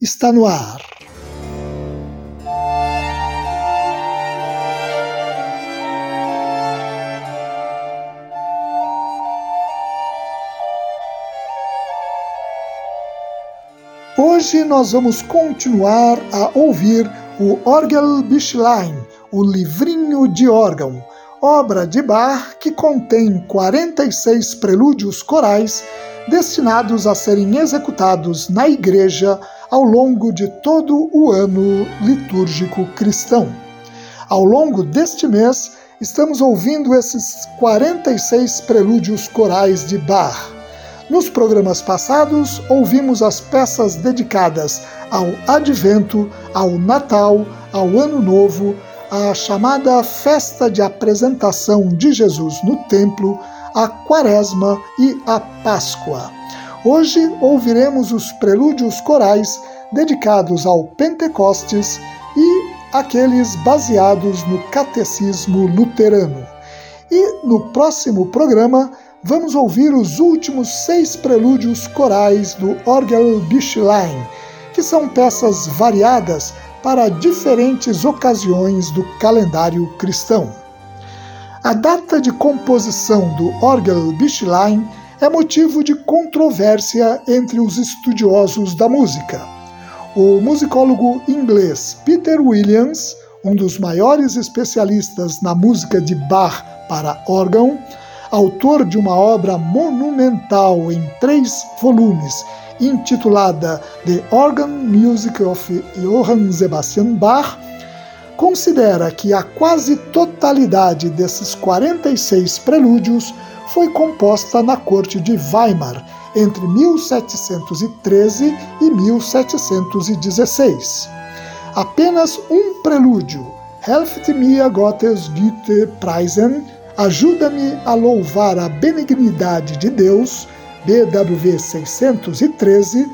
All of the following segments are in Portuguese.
está no ar. Hoje nós vamos continuar a ouvir o Orgelbüchlein, o livrinho de órgão, obra de Bach que contém 46 prelúdios corais destinados a serem executados na igreja ao longo de todo o ano litúrgico cristão. Ao longo deste mês, estamos ouvindo esses 46 prelúdios corais de Bach. Nos programas passados, ouvimos as peças dedicadas ao Advento, ao Natal, ao Ano Novo, à chamada Festa de Apresentação de Jesus no Templo, a Quaresma e a Páscoa. Hoje ouviremos os prelúdios corais dedicados ao Pentecostes e aqueles baseados no Catecismo Luterano. E no próximo programa vamos ouvir os últimos seis prelúdios corais do Orgelbüchlein, que são peças variadas para diferentes ocasiões do calendário cristão. A data de composição do Orgelbüchlein é motivo de controvérsia entre os estudiosos da música. O musicólogo inglês Peter Williams, um dos maiores especialistas na música de Bach para órgão, autor de uma obra monumental em três volumes, intitulada The Organ Music of Johann Sebastian Bach, considera que a quase totalidade desses 46 prelúdios foi composta na corte de Weimar entre 1713 e 1716. Apenas um prelúdio, Helft mir Gottes Güte preisen, Ajuda-me a louvar a benignidade de Deus, BWV 613,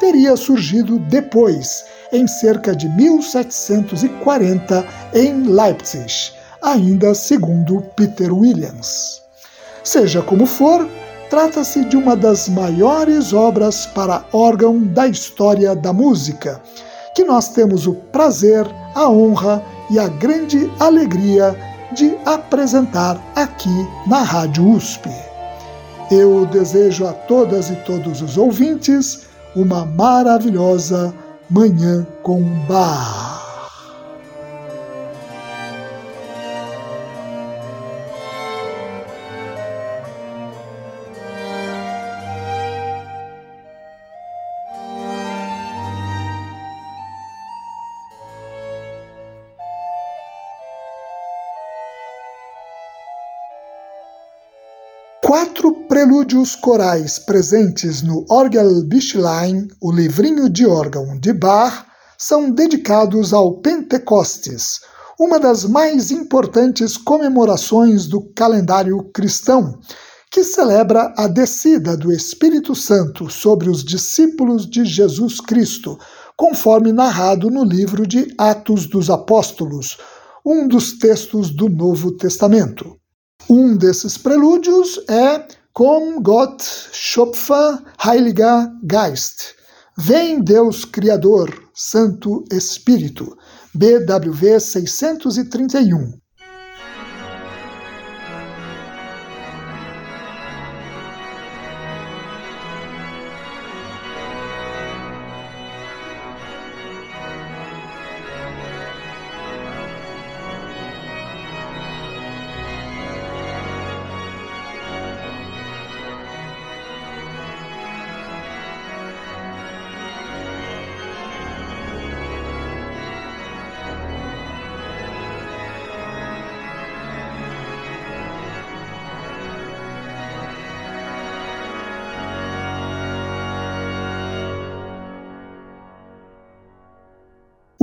teria surgido depois, em cerca de 1740, em Leipzig, ainda segundo Peter Williams. Seja como for, trata-se de uma das maiores obras para órgão da história da música, que nós temos o prazer, a honra e a grande alegria de apresentar aqui na Rádio USP. Eu desejo a todas e todos os ouvintes uma maravilhosa Manhã com Bar. Prelúdios corais presentes no Orgelbüchlein, o livrinho de órgão de Bach, são dedicados ao Pentecostes, uma das mais importantes comemorações do calendário cristão, que celebra a descida do Espírito Santo sobre os discípulos de Jesus Cristo, conforme narrado no livro de Atos dos Apóstolos, um dos textos do Novo Testamento. Um desses prelúdios é Komm Gott Schöpfer Heiliger Geist. Vem Deus Criador, Santo Espírito. BWV 631.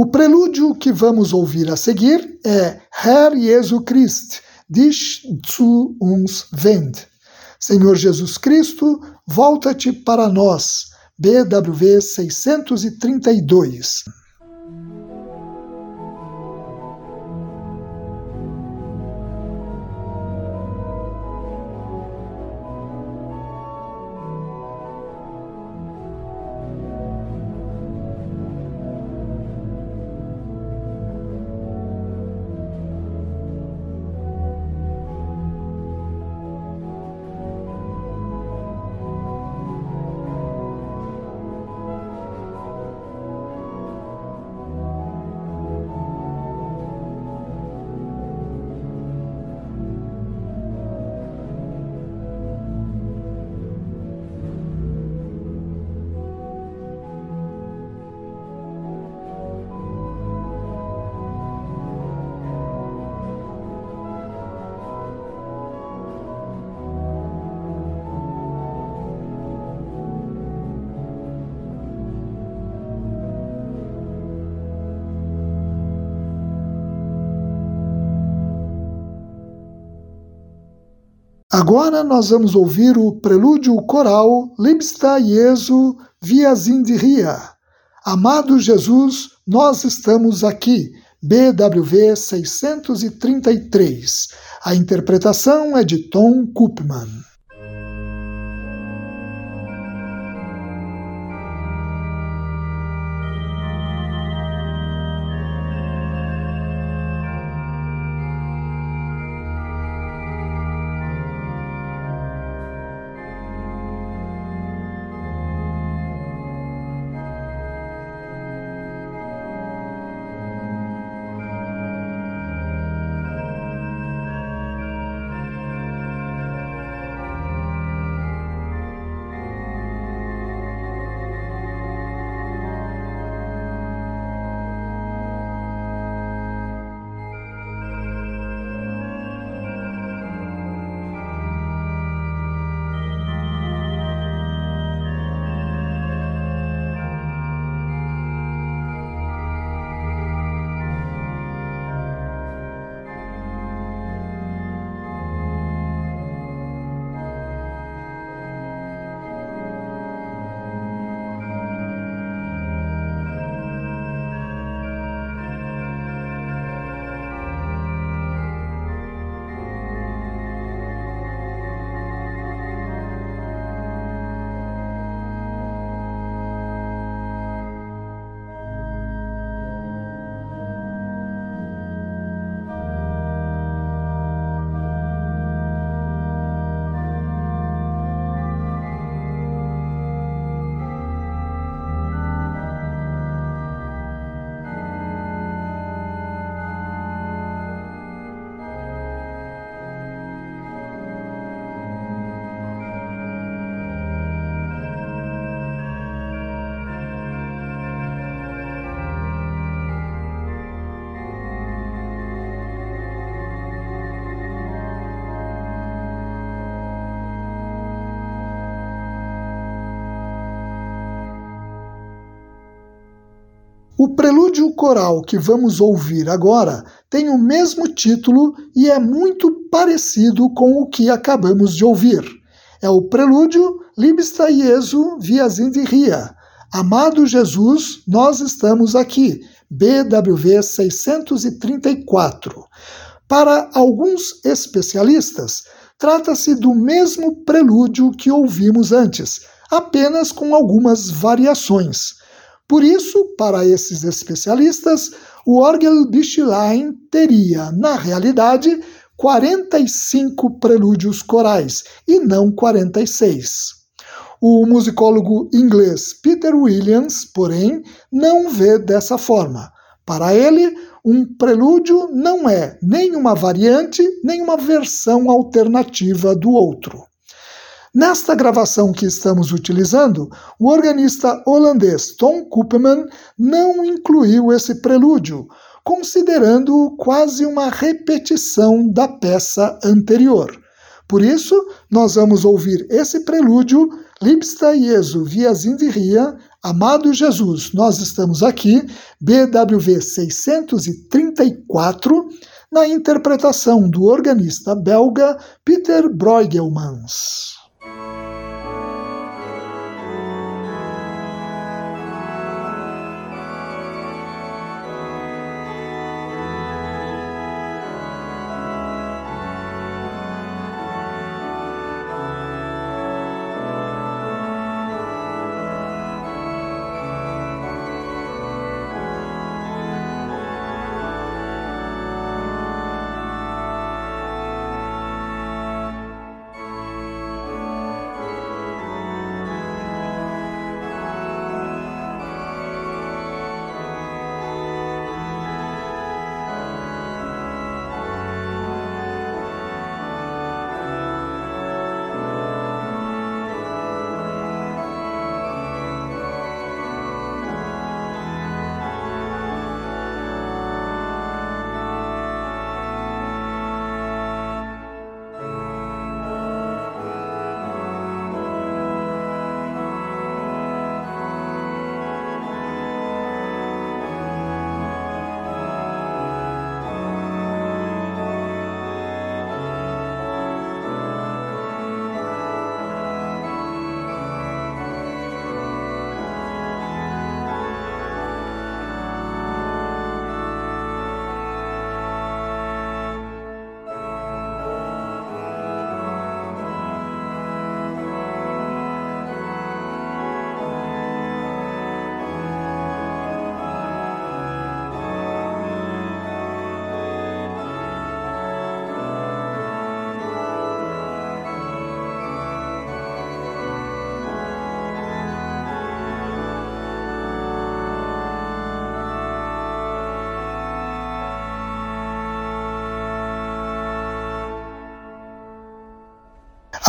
O prelúdio que vamos ouvir a seguir é Herr Jesu Christ, dich zu uns wend. Senhor Jesus Cristo, volta-te para nós. BWV 632. Agora nós vamos ouvir o prelúdio coral Libsta Jesu via Zindiria. Amado Jesus, nós estamos aqui. BWV 633. A interpretação é de Tom Koopman. O prelúdio coral que vamos ouvir agora tem o mesmo título e é muito parecido com o que acabamos de ouvir. É o prelúdio Libsta Jesu via Zindiria. Amado Jesus, nós estamos aqui. BWV 634. Para alguns especialistas, trata-se do mesmo prelúdio que ouvimos antes, apenas com algumas variações. Por isso, para esses especialistas, o Orgelbüchlein teria, na realidade, 45 prelúdios corais e não 46. O musicólogo inglês Peter Williams, porém, não vê dessa forma. Para ele, um prelúdio não é nem uma variante, nem uma versão alternativa do outro. Nesta gravação que estamos utilizando, o organista holandês Tom Koopman não incluiu esse prelúdio, considerando-o quase uma repetição da peça anterior. Por isso, nós vamos ouvir esse prelúdio, Liebster Jesu, via Zindiria, Amado Jesus, nós estamos aqui, BWV 634, na interpretação do organista belga Peter Bruegelmans.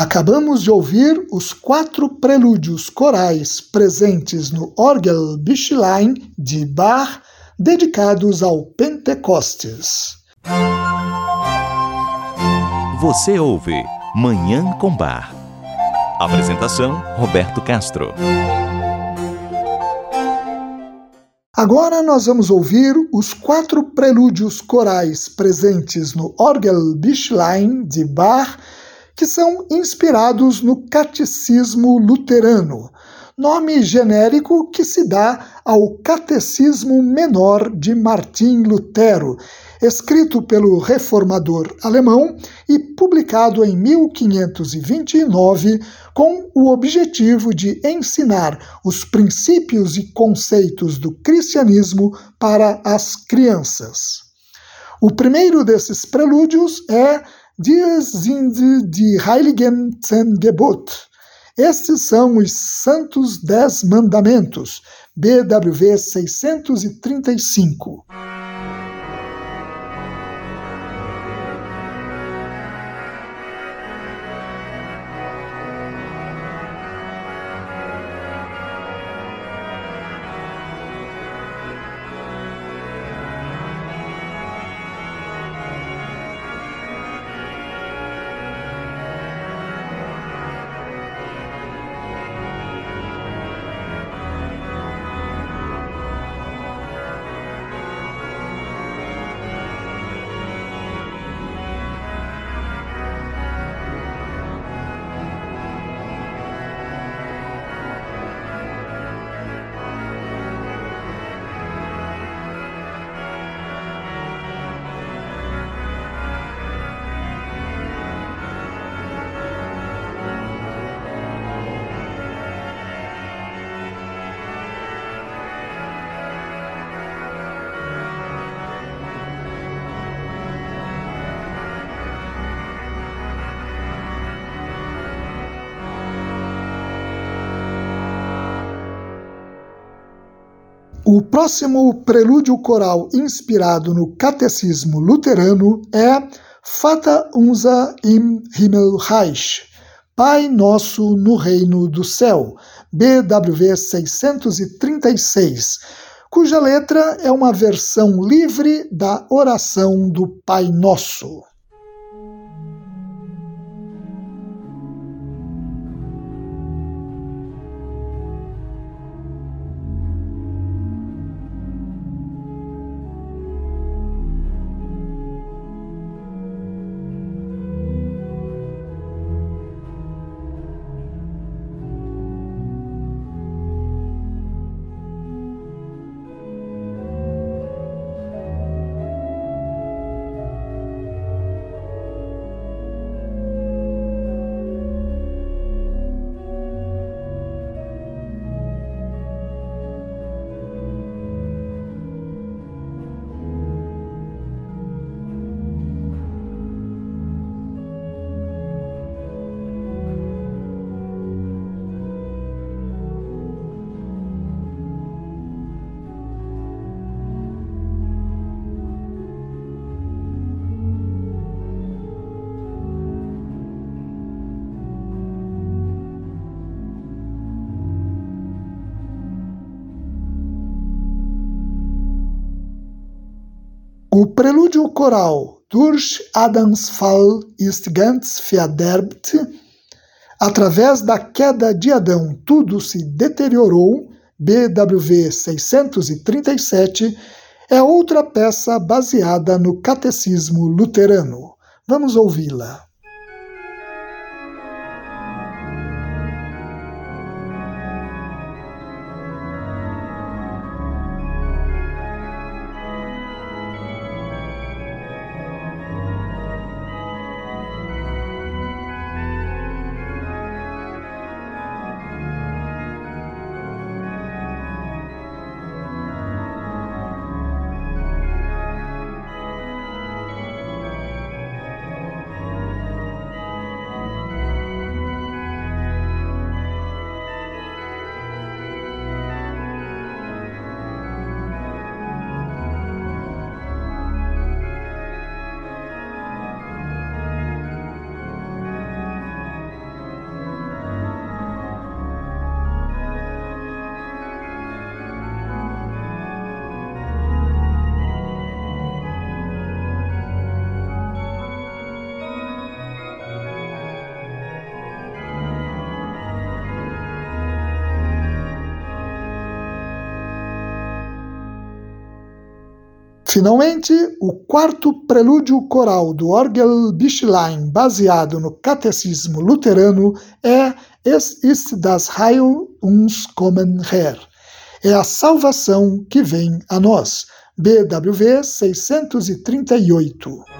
Acabamos de ouvir os quatro prelúdios corais presentes no Orgel Bischlein de Bach, dedicados ao Pentecostes. Você ouve Manhã com Bar. Apresentação: Roberto Castro. Agora nós vamos ouvir os quatro prelúdios corais presentes no Orgel Bischlein de Bach que são inspirados no Catecismo Luterano, nome genérico que se dá ao Catecismo Menor de Martim Lutero, escrito pelo reformador alemão e publicado em 1529 com o objetivo de ensinar os princípios e conceitos do cristianismo para as crianças. O primeiro desses prelúdios é Wir sind die Heiligen Zehn Gebot. Estes são os Santos Dez Mandamentos, BWV 635. O próximo prelúdio coral inspirado no catecismo luterano é Vater unser im Himmelreich, Pai Nosso no Reino do Céu, BWV 636, cuja letra é uma versão livre da oração do Pai Nosso. O prelúdio coral Durch Adams Fall ist ganz verderbt, através da queda de Adão tudo se deteriorou, BWV 637, é outra peça baseada no catecismo luterano. Vamos ouvi-la. Finalmente, o quarto prelúdio coral do Orgel Bischlein, baseado no catecismo luterano, é Es ist das Heil uns kommen her. É a salvação que vem a nós. BWV 638.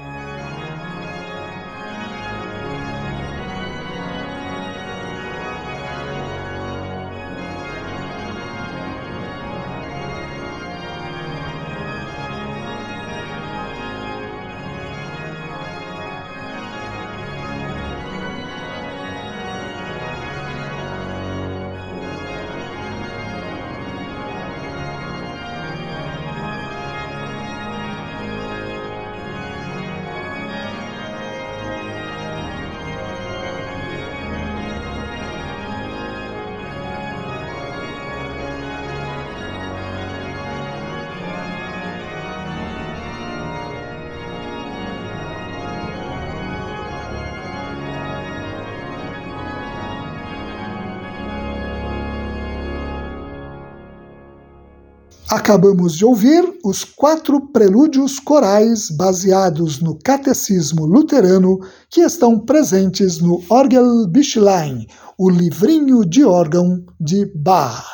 Acabamos de ouvir os quatro prelúdios corais baseados no catecismo luterano que estão presentes no Orgelbüchlein, o livrinho de órgão de Bach.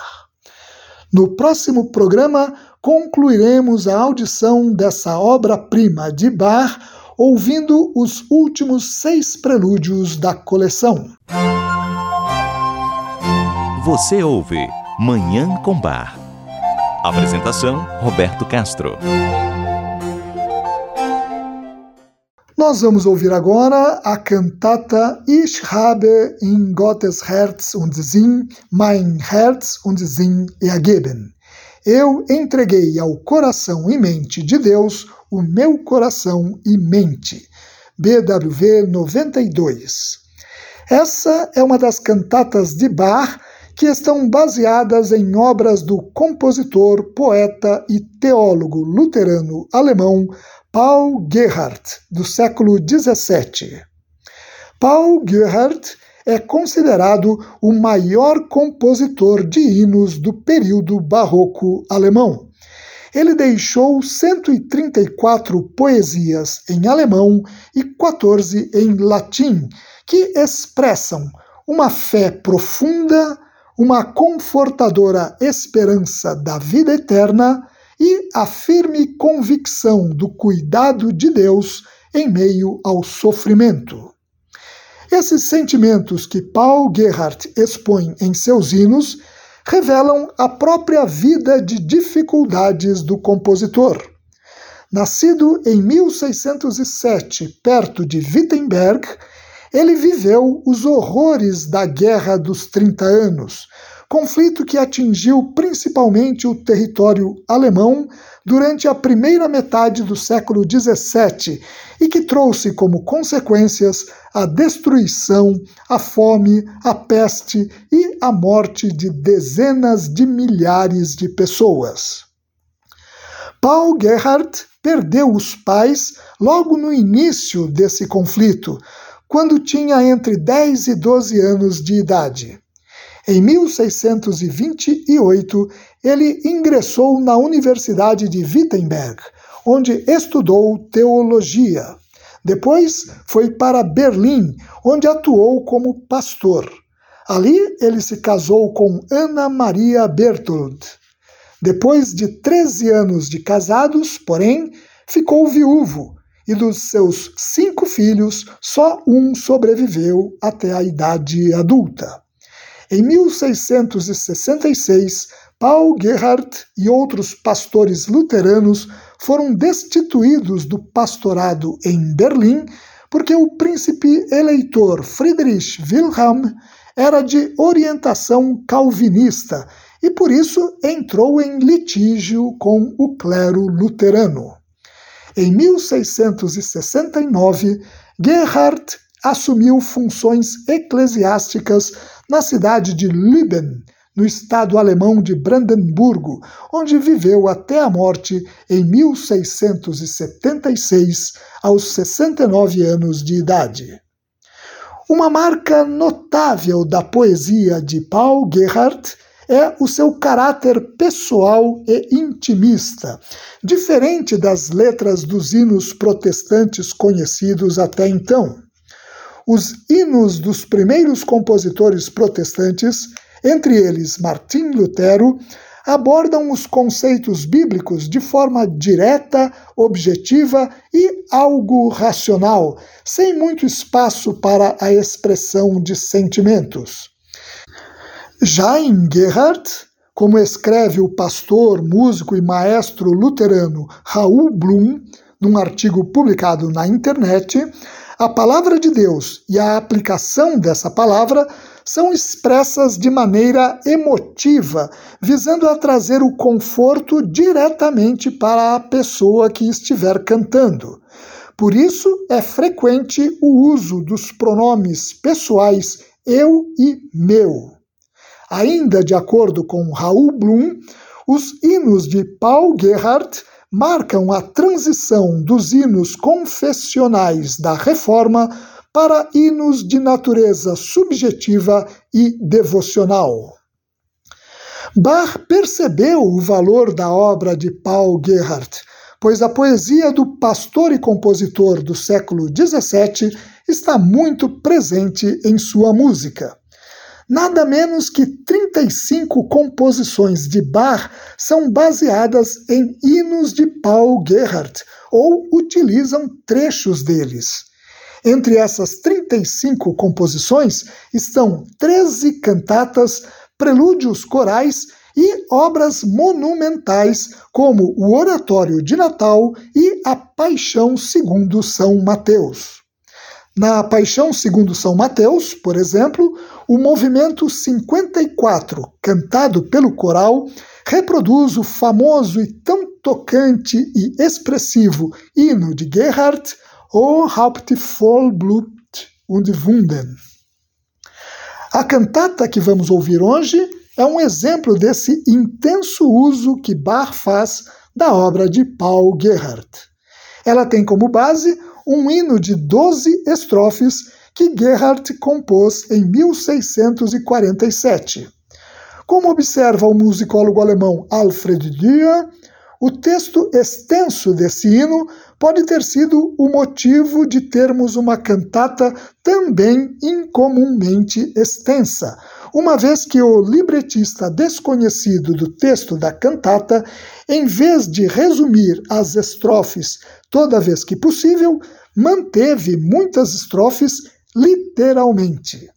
No próximo programa, concluiremos a audição dessa obra-prima de Bach ouvindo os últimos seis prelúdios da coleção. Você ouve Manhã com Bar Apresentação: Roberto Castro. Nós vamos ouvir agora a cantata Ich habe in Gottes Herz und Sinn mein Herz und Sinn ergeben. eu entreguei ao coração e mente de Deus o meu coração e mente. BWV 92. Essa é uma das cantatas de Bach que estão baseadas em obras do compositor, poeta e teólogo luterano alemão Paul Gerhardt, do século XVII. Paul Gerhardt é considerado o maior compositor de hinos do período barroco alemão. Ele deixou 134 poesias em alemão e 14 em latim, que expressam uma fé profunda, uma confortadora esperança da vida eterna e a firme convicção do cuidado de Deus em meio ao sofrimento. Esses sentimentos que Paul Gerhardt expõe em seus hinos revelam a própria vida de dificuldades do compositor. Nascido em 1607, perto de Wittenberg, ele viveu os horrores da Guerra dos Trinta Anos, conflito que atingiu principalmente o território alemão durante a primeira metade do século XVII e que trouxe como consequências a destruição, a fome, a peste e a morte de dezenas de milhares de pessoas. Paul Gerhardt perdeu os pais logo no início desse conflito, quando tinha entre 10 e 12 anos de idade. Em 1628, ele ingressou na Universidade de Wittenberg, onde estudou teologia. Depois foi para Berlim, onde atuou como pastor. Ali ele se casou com Ana Maria Berthold. Depois de 13 anos de casados, porém, ficou viúvo e dos seus cinco filhos, só um sobreviveu até a idade adulta. Em 1666, Paul Gerhardt e outros pastores luteranos foram destituídos do pastorado em Berlim porque o príncipe eleitor Friedrich Wilhelm era de orientação calvinista e por isso entrou em litígio com o clero luterano. Em 1669, Gerhardt assumiu funções eclesiásticas na cidade de Lüben, no estado alemão de Brandemburgo, onde viveu até a morte em 1676, aos 69 anos de idade. Uma marca notável da poesia de Paul Gerhardt é o seu caráter pessoal e intimista, diferente das letras dos hinos protestantes conhecidos até então. Os hinos dos primeiros compositores protestantes, entre eles Martim Lutero, abordam os conceitos bíblicos de forma direta, objetiva e algo racional, sem muito espaço para a expressão de sentimentos. Já em Gerhardt, como escreve o pastor, músico e maestro luterano Raul Blum, num artigo publicado na internet, a palavra de Deus e a aplicação dessa palavra são expressas de maneira emotiva, visando a trazer o conforto diretamente para a pessoa que estiver cantando. Por isso, é frequente o uso dos pronomes pessoais eu e meu. Ainda de acordo com Raul Blum, os hinos de Paul Gerhardt marcam a transição dos hinos confessionais da Reforma para hinos de natureza subjetiva e devocional. Bach percebeu o valor da obra de Paul Gerhardt, pois a poesia do pastor e compositor do século XVII está muito presente em sua música. Nada menos que 35 composições de Bach são baseadas em hinos de Paul Gerhardt ou utilizam trechos deles. Entre essas 35 composições estão 13 cantatas, prelúdios corais e obras monumentais como o Oratório de Natal e a Paixão segundo São Mateus. Na Paixão segundo São Mateus, por exemplo, o movimento 54, cantado pelo coral, reproduz o famoso e tão tocante e expressivo hino de Gerhardt, O Haupt voll Blut und Wunden. A cantata que vamos ouvir hoje é um exemplo desse intenso uso que Bach faz da obra de Paul Gerhardt. Ela tem como base um hino de 12 estrofes que Gerhardt compôs em 1647. Como observa o musicólogo alemão Alfred Dürer, o texto extenso desse hino pode ter sido o motivo de termos uma cantata também incomumente extensa, uma vez que o libretista desconhecido do texto da cantata, em vez de resumir as estrofes toda vez que possível, manteve muitas estrofes literalmente.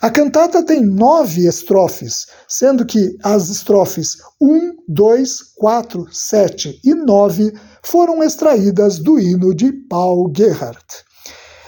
A cantata tem nove estrofes, sendo que as estrofes 1, 2, 4, 7 e 9 foram extraídas do hino de Paul Gerhardt.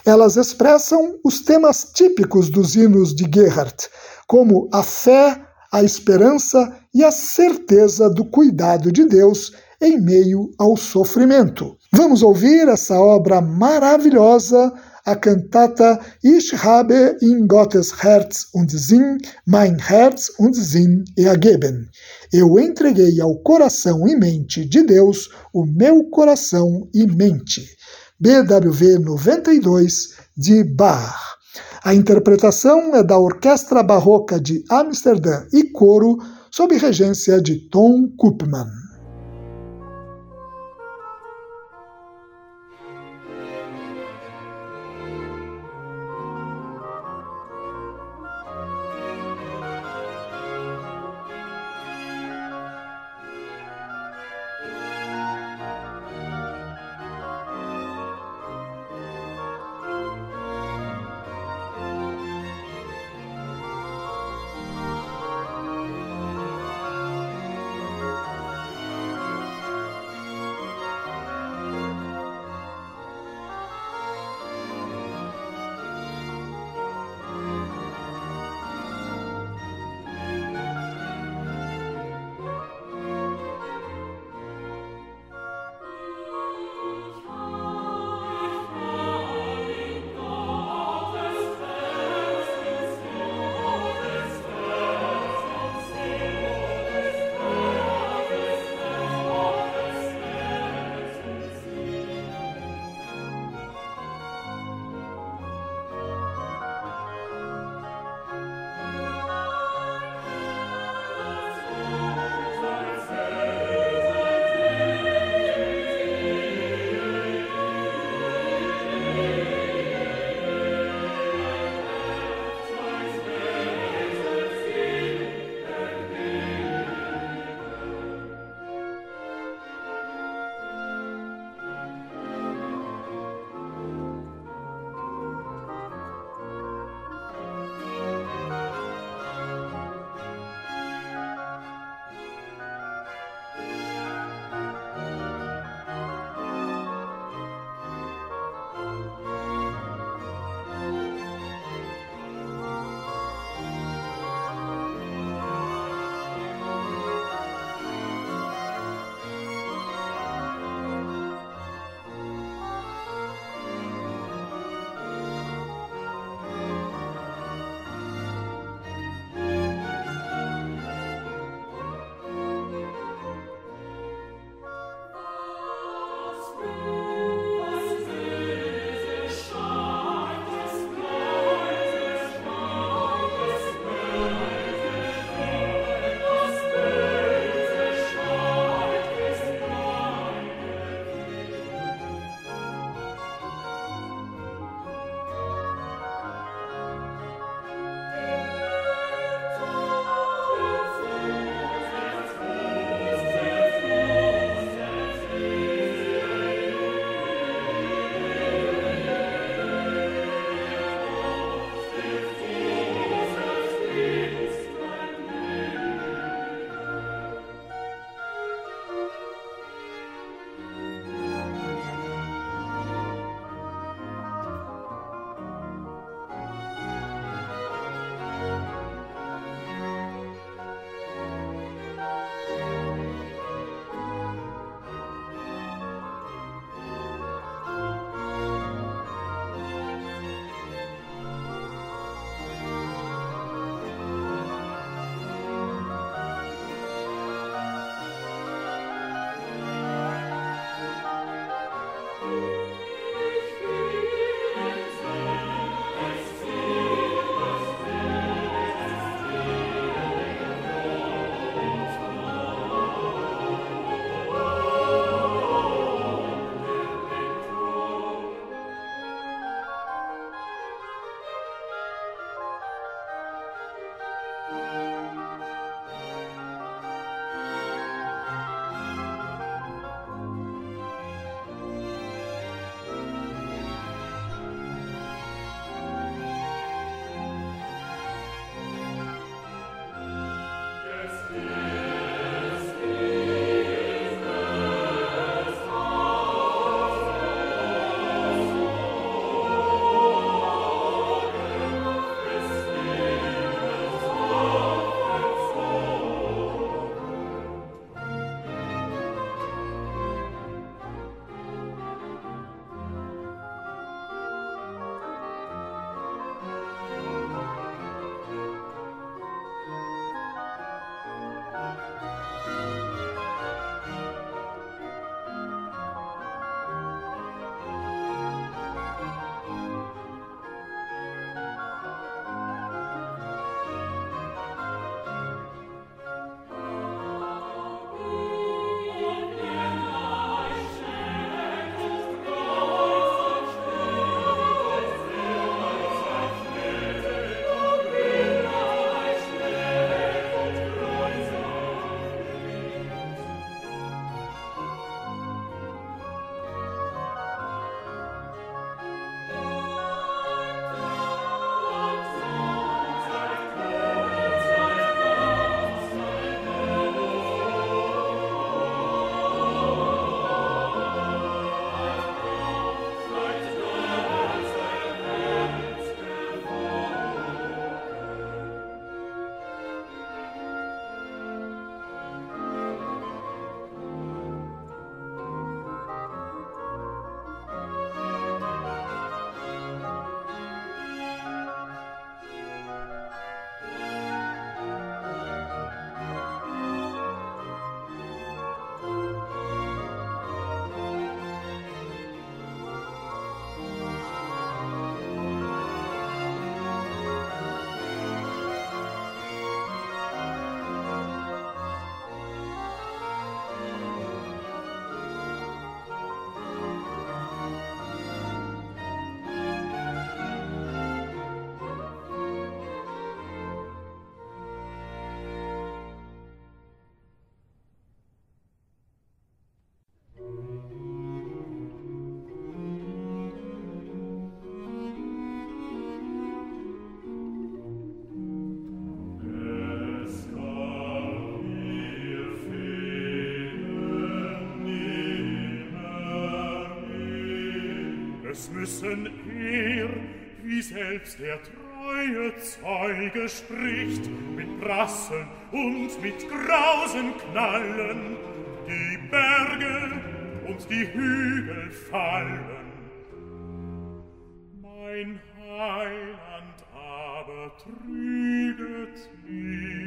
Elas expressam os temas típicos dos hinos de Gerhardt, como a fé, a esperança e a certeza do cuidado de Deus em meio ao sofrimento. Vamos ouvir essa obra maravilhosa, a cantata Ich habe in Gottes Herz und Sinn mein Herz und Sinn ergeben. Eu entreguei ao coração e mente de Deus o meu coração e mente. BWV 92 de Bach. A interpretação é da Orquestra Barroca de Amsterdã e coro, sob regência de Tom Koopman. wissen er, wie selbst der treue Zeuge spricht, mit Prasseln und mit grausen Knallen, die Berge und die Hügel fallen. Mein Heiland aber trüget mich,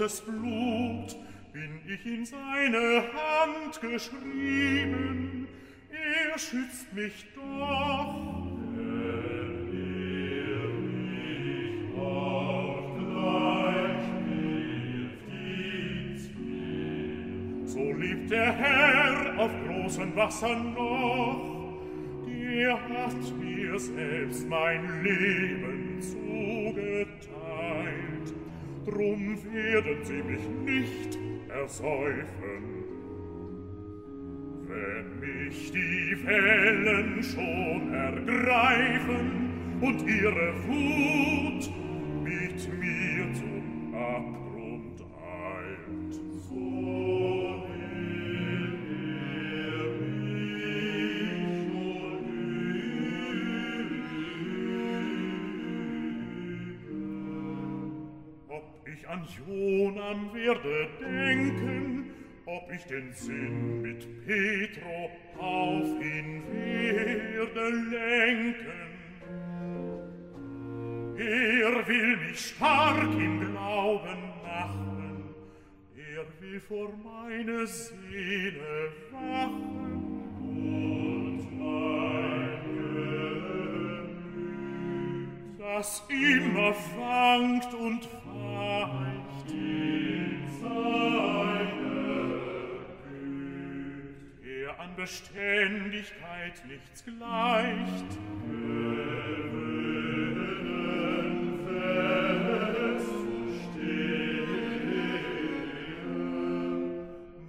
rotes Blut bin ich in seine Hand geschrieben. Er schützt mich doch. So liebt der Herr auf großen Wassern noch. Der hat mir selbst mein Leben zugetan drum werden sie mich nicht ersäufen. Wenn mich die Wellen schon ergreifen und ihre Wut mit mir zum Abgrund Johann werde denken, ob ich den Sinn mit Petro auf ihn werde lenken. Er will mich stark im Glauben machen, er will vor meine Seele wachen und mein Gemüt, das immer wankt und Beständigkeit nichts gleicht.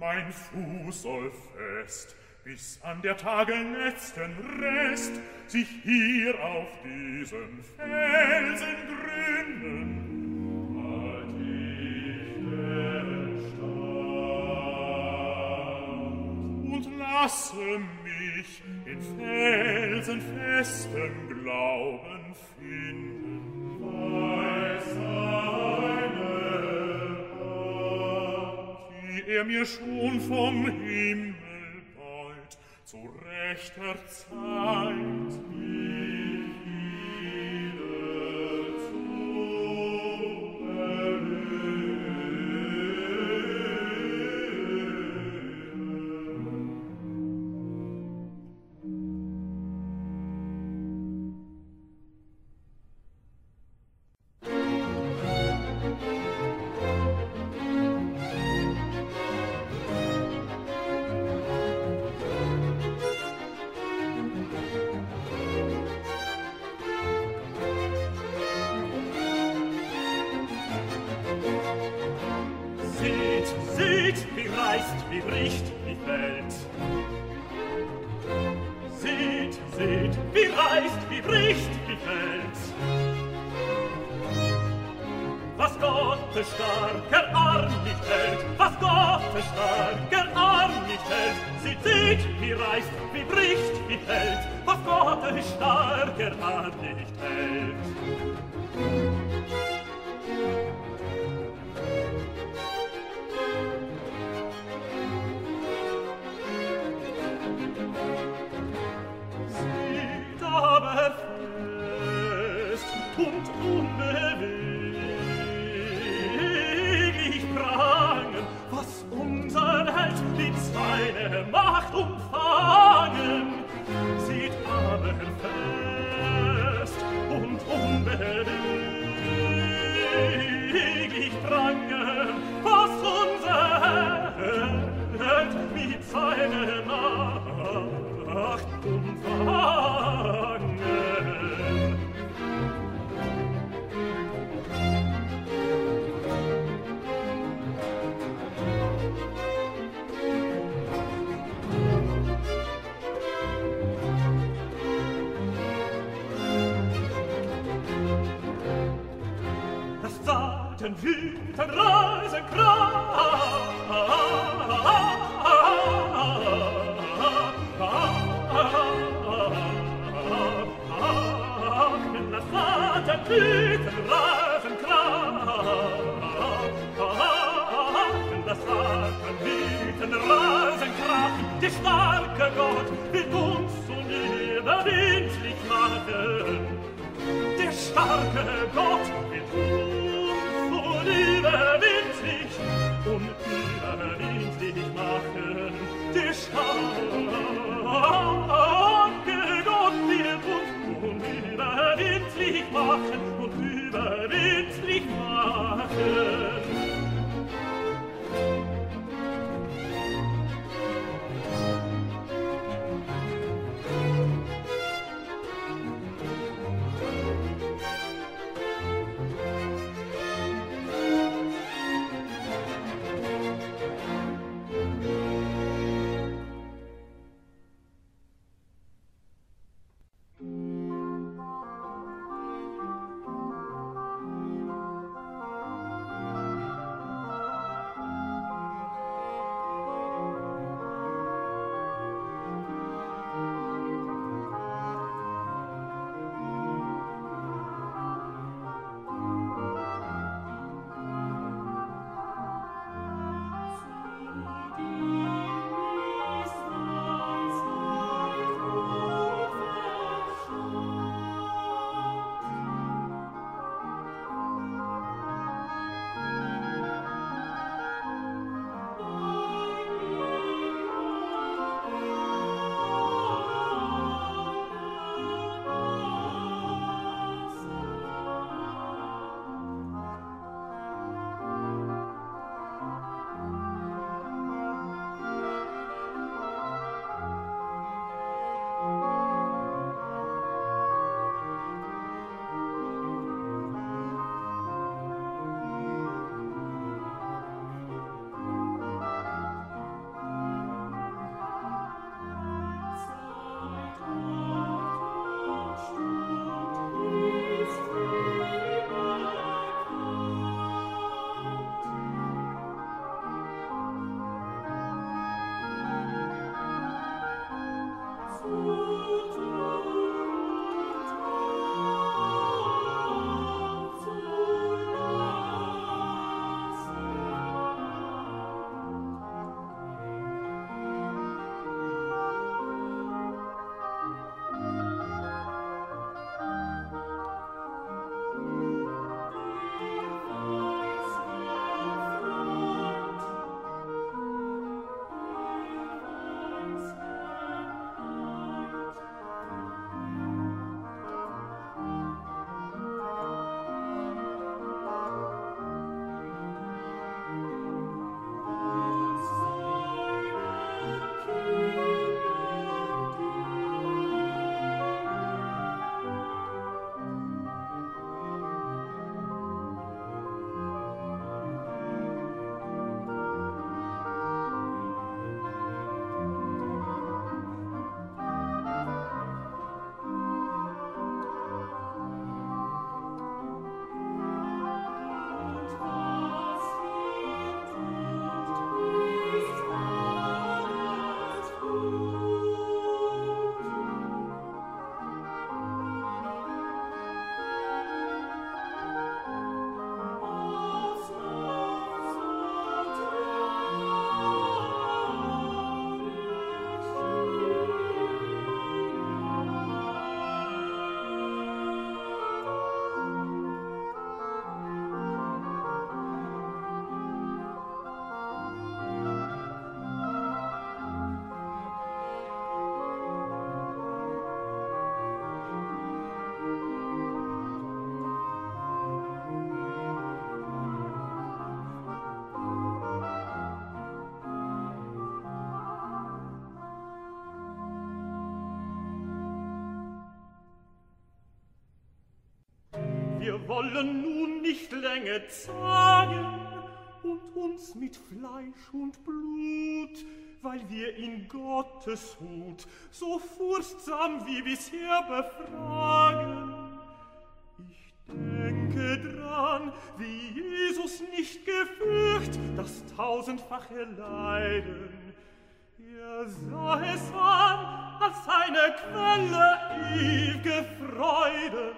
Mein Fuß soll fest, bis an der Tage letzten Rest, sich hier auf diesem Felsen gründen. lasse mich in felsenfestem Glauben finden, bei seine Hand, die er mir schon vom Himmel beut, zu rechter Zeit Gottes starker Arm nicht hält, was Gottes starker Arm nicht hält, sie zieht, wie reißt, wie bricht, wie hält, was Gottes starker Arm nicht hält. starken Mythen rasen krachen, der starke Gott will uns unüberwindlich machen. Der starke Gott will uns unüberwindlich, unüberwindlich machen. Der starke Gott will uns unüberwindlich machen und überwindlich machen. wir wollen nun nicht länger zagen und uns mit Fleisch und Blut, weil wir in Gottes Hut so furchtsam wie bisher befragen. Ich denke dran, wie Jesus nicht gefürcht das tausendfache Leiden. Er sah es an als seine Quelle ewige Freude,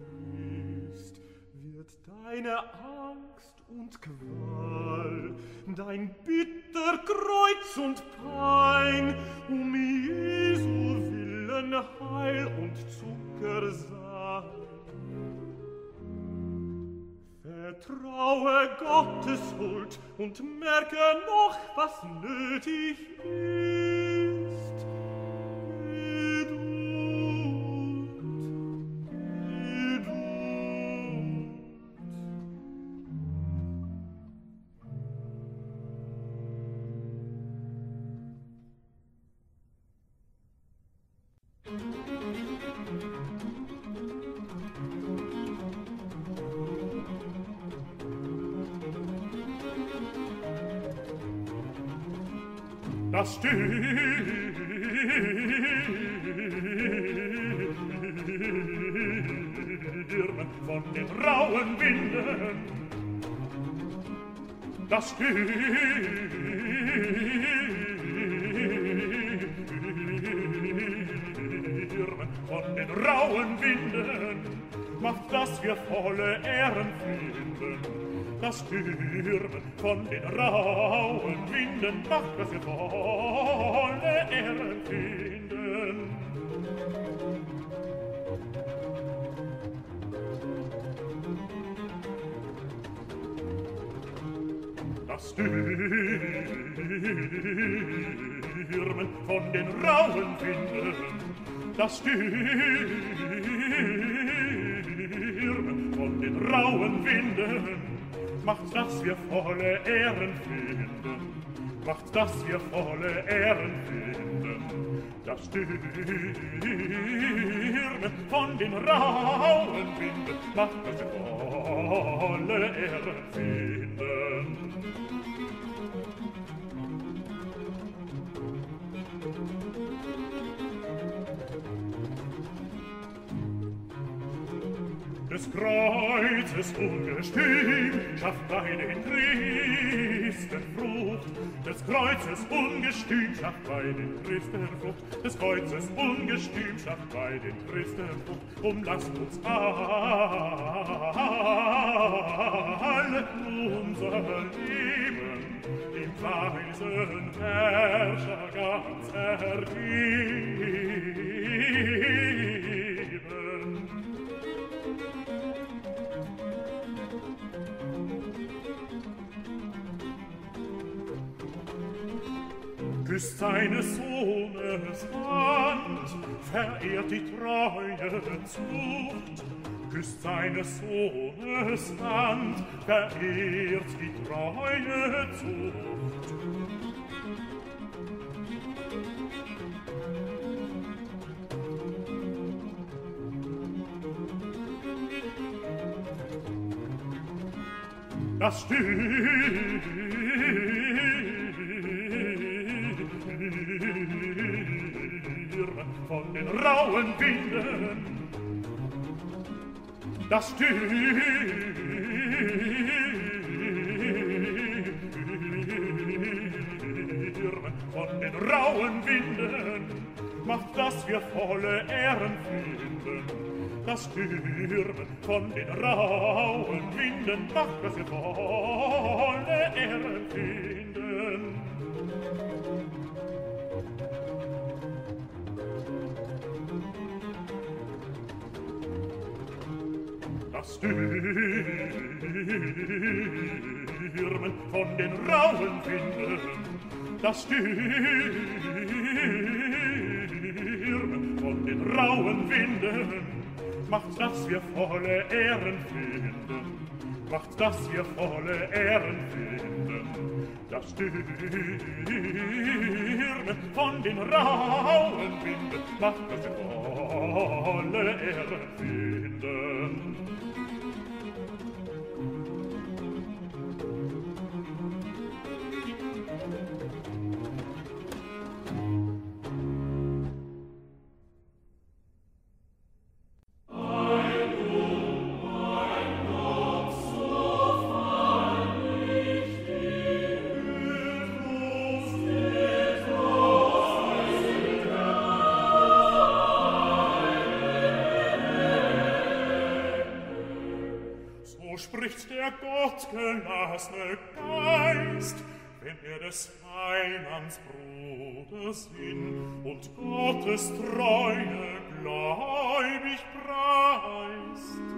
Christ, wird deine Angst und Qual, dein bitter Kreuz und Pein, um Jesu Willen Heil und Zucker sein. Vertraue Gottes Huld und merke noch, was nötig ist. Das stirn von den rauen Winden. Das stirn von den rauen Winden macht, dass wir volle Ehren finden das Stürmen von den rauen Winden macht, dass wir volle Ehren finden. Das Stürmen von den rauen Winden, das Stürmen macht, dass wir volle Ehren finden. Macht, dass wir volle Ehren finden. Das Stirn von den rauen Winden macht, dass wir volle Ehren finden. des Kreuzes ungestüm, schafft einen Christen Frucht. Des Kreuzes ungestüm, schafft einen Christen Frucht. Des Kreuzes ungestüm, schafft einen Christen Frucht. Umlasst uns alle unser Leben im weisen Herrscher ganz ergeben. küsst seines Sohnes Hand, verehrt die treue Zucht. Küsst seines Sohnes Hand, verehrt die treue Zucht. Das stimmt, den rauen Winden, das Tier von den rauen Winden macht, dass wir volle Ehren finden. Das Türmen von den rauen Winden macht, dass wir volle Ehren finden. stürmen von den rauen Winden, das stürmen von den rauen Winden, macht, dass wir volle Ehren finden, macht, dass wir volle Ehren finden, das stürmen von den rauen Winden, macht, dass wir volle Ehren finden. verlassene Geist, wenn er des Heilands Bruder Sinn und Gottes Treue gläubig preist.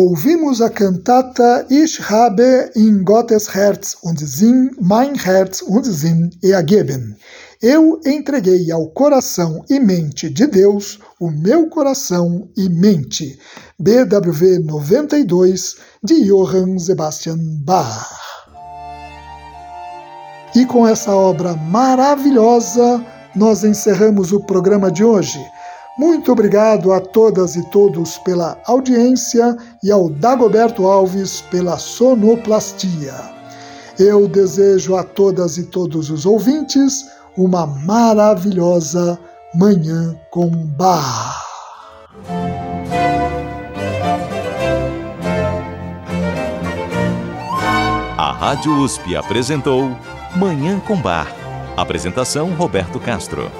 Ouvimos a cantata Ich habe in Gottes Herz und Sinn mein Herz und Sinn ergeben. Eu entreguei ao coração e mente de Deus o meu coração e mente. BWV 92 de Johann Sebastian Bach. E com essa obra maravilhosa, nós encerramos o programa de hoje. Muito obrigado a todas e todos pela audiência e ao Dagoberto Alves pela sonoplastia. Eu desejo a todas e todos os ouvintes uma maravilhosa Manhã com Bar. A Rádio USP apresentou Manhã com Bar. Apresentação Roberto Castro.